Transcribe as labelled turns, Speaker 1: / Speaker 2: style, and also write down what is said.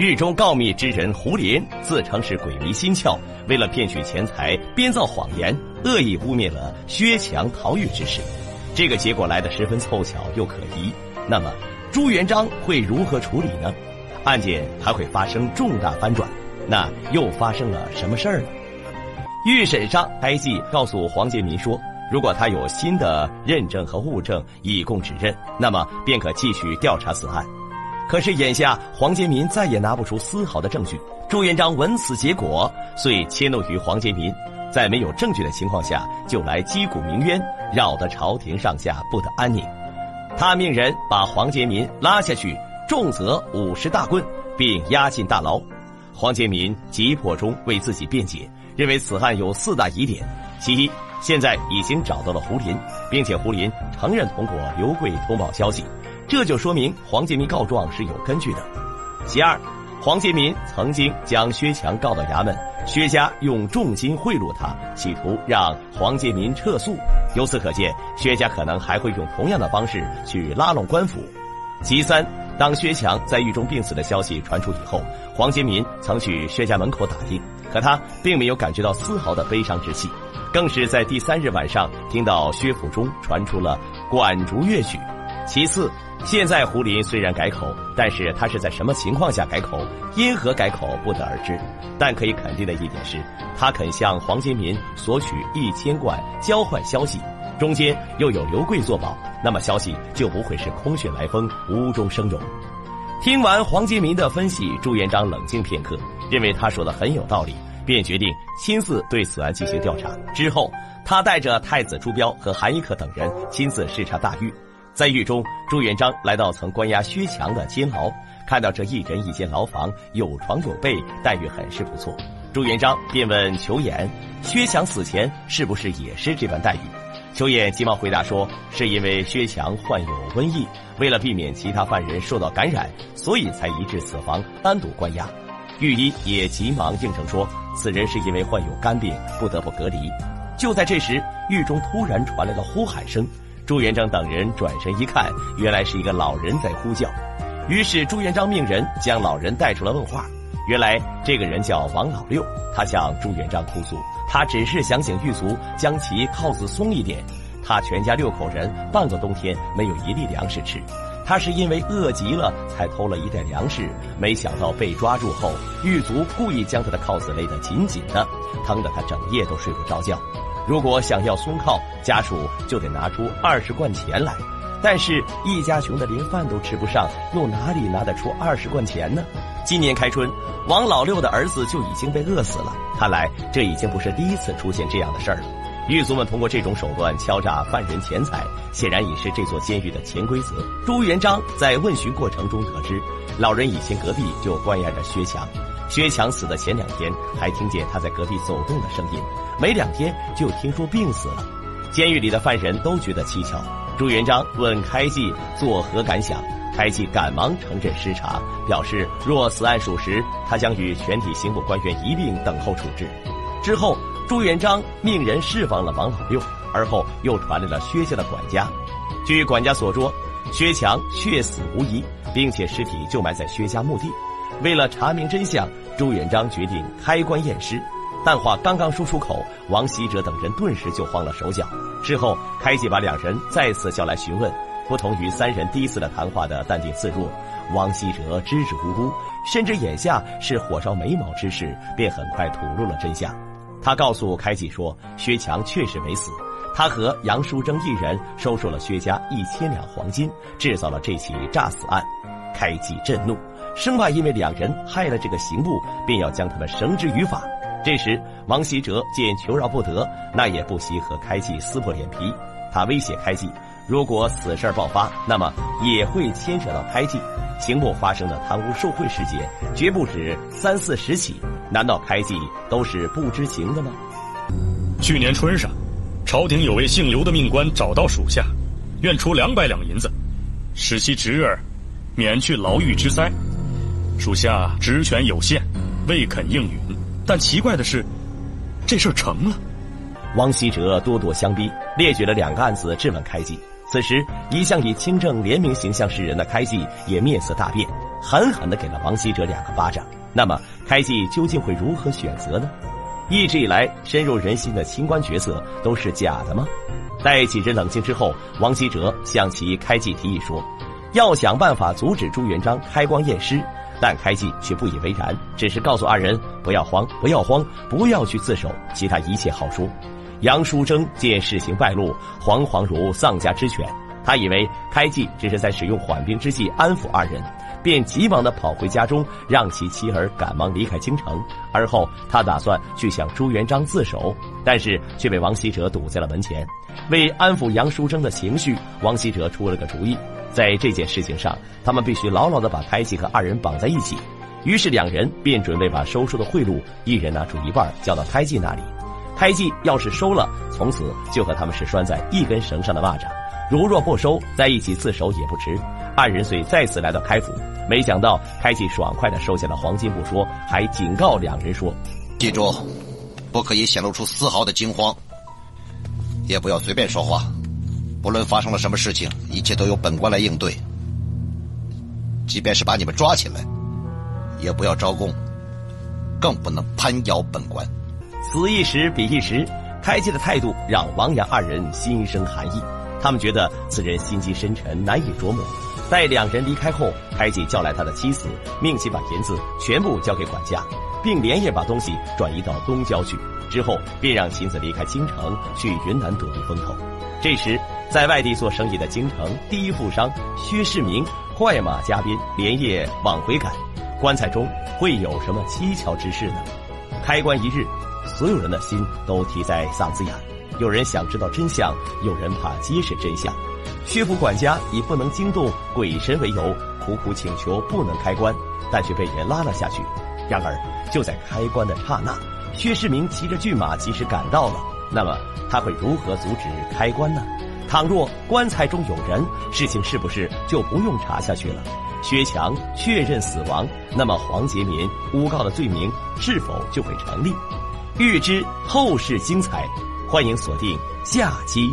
Speaker 1: 狱中告密之人胡林自称是鬼迷心窍，为了骗取钱财，编造谎言，恶意污蔑了薛强逃狱之事。这个结果来得十分凑巧又可疑。那么，朱元璋会如何处理呢？案件还会发生重大翻转？那又发生了什么事儿呢？预审上，开济告诉黄杰民说，如果他有新的认证和物证以供指认，那么便可继续调查此案。可是眼下黄杰民再也拿不出丝毫的证据。朱元璋闻此结果，遂迁怒于黄杰民，在没有证据的情况下就来击鼓鸣冤，扰得朝廷上下不得安宁。他命人把黄杰民拉下去，重责五十大棍，并押进大牢。黄杰民急迫中为自己辩解，认为此案有四大疑点：其一，现在已经找到了胡林，并且胡林承认通过刘贵通报消息。这就说明黄杰民告状是有根据的。其二，黄杰民曾经将薛强告到衙门，薛家用重金贿赂他，企图让黄杰民撤诉。由此可见，薛家可能还会用同样的方式去拉拢官府。其三，当薛强在狱中病死的消息传出以后，黄杰民曾去薛家门口打听，可他并没有感觉到丝毫的悲伤之气，更是在第三日晚上听到薛府中传出了管竹乐曲。其次。现在胡林虽然改口，但是他是在什么情况下改口，因何改口不得而知。但可以肯定的一点是，他肯向黄金民索取一千贯交换消息，中间又有刘贵作保，那么消息就不会是空穴来风、无中生有。听完黄金民的分析，朱元璋冷静片刻，认为他说的很有道理，便决定亲自对此案进行调查。之后，他带着太子朱标和韩一可等人亲自视察大狱。在狱中，朱元璋来到曾关押薛强的监牢，看到这一人一间牢房，有床有被，待遇很是不错。朱元璋便问裘衍：“薛强死前是不是也是这般待遇？”裘衍急忙回答说：“是因为薛强患有瘟疫，为了避免其他犯人受到感染，所以才移至此房单独关押。”御医也急忙应承说：“此人是因为患有肝病，不得不隔离。”就在这时，狱中突然传来了呼喊声。朱元璋等人转身一看，原来是一个老人在呼叫。于是朱元璋命人将老人带出来问话。原来这个人叫王老六，他向朱元璋哭诉，他只是想请狱卒将其铐子松一点。他全家六。口人半个冬天没有一粒粮食吃，他是因为饿极了才偷了一袋粮食，没想到被抓住后，狱卒故意将他的铐子勒得紧紧的，疼得他整夜都睡不着觉。如果想要松铐，家属就得拿出二十贯钱来，但是一家穷的连饭都吃不上，又哪里拿得出二十贯钱呢？今年开春，王老六的儿子就已经被饿死了。看来这已经不是第一次出现这样的事儿了。狱卒们通过这种手段敲诈犯人钱财，显然已是这座监狱的潜规则。朱元璋在问询过程中得知，老人以前隔壁就关押着薛强。薛强死的前两天，还听见他在隔壁走动的声音，没两天就听说病死了。监狱里的犯人都觉得蹊跷。朱元璋问开济作何感想，开济赶忙承认失察，表示若此案属实，他将与全体刑部官员一并等候处置。之后，朱元璋命人释放了王老六，而后又传来了薛家的管家。据管家所说，薛强血死无疑，并且尸体就埋在薛家墓地。为了查明真相，朱元璋决定开棺验尸。但话刚刚说出口，王希哲等人顿时就慌了手脚。事后，开济把两人再次叫来询问，不同于三人第一次的谈话的淡定自若，王希哲支支吾吾，甚至眼下是火烧眉毛之事，便很快吐露了真相。他告诉开济说，薛强确实没死，他和杨淑贞一人收受了薛家一千两黄金，制造了这起诈死案。开济震怒。生怕因为两人害了这个刑部，便要将他们绳之于法。这时，王希哲见求饶不得，那也不惜和开济撕破脸皮。他威胁开济，如果此事爆发，那么也会牵扯到开济。刑部发生的贪污受贿事件，绝不止三四十起。难道开济都是不知情的吗？
Speaker 2: 去年春上，朝廷有位姓刘的命官找到属下，愿出两百两银子，使其侄儿免去牢狱之灾。属下职权有限，未肯应允。但奇怪的是，这事儿成了。
Speaker 1: 汪希哲咄咄相逼，列举了两个案子质问开济。此时，一向以清正廉明形象示人的开济也面色大变。狠狠地给了王熙哲两个巴掌。那么，开济究竟会如何选择呢？一直以来深入人心的清官角色都是假的吗？在几日冷静之后，王熙哲向其开济提议说，要想办法阻止朱元璋开光验尸。但开济却不以为然，只是告诉二人不要慌，不要慌，不要去自首，其他一切好说。杨淑贞见事情败露，惶惶如丧家之犬。他以为开济只是在使用缓兵之计安抚二人，便急忙的跑回家中，让其妻儿赶忙离开京城。而后他打算去向朱元璋自首，但是却被王羲哲堵在了门前。为安抚杨叔桢的情绪，王羲哲出了个主意，在这件事情上，他们必须牢牢的把开济和二人绑在一起。于是两人便准备把收受的贿赂一人拿出一半交到开济那里。开济要是收了，从此就和他们是拴在一根绳上的蚂蚱。如若不收，在一起自首也不迟。二人遂再次来到开府，没想到开济爽快的收下了黄金不说，还警告两人说：“
Speaker 3: 记住，不可以显露出丝毫的惊慌，也不要随便说话。不论发生了什么事情，一切都由本官来应对。即便是把你们抓起来，也不要招供，更不能攀咬本官。”
Speaker 1: 此一时彼一时，开济的态度让王阳二人心生寒意。他们觉得此人心机深沉，难以琢磨。待两人离开后，开济叫来他的妻子，命其把银子全部交给管家，并连夜把东西转移到东郊去。之后，便让妻子离开京城，去云南躲避风头。这时，在外地做生意的京城第一富商薛世明快马加鞭，连夜往回赶。棺材中会有什么蹊跷之事呢？开棺一日，所有人的心都提在嗓子眼。有人想知道真相，有人怕揭示真相。薛府管家以不能惊动鬼神为由，苦苦请求不能开棺，但却被人拉了下去。然而就在开棺的刹那，薛世明骑着骏马及时赶到了。那么他会如何阻止开棺呢？倘若棺材中有人，事情是不是就不用查下去了？薛强确认死亡，那么黄杰民诬告的罪名是否就会成立？欲知后事精彩。欢迎锁定下期。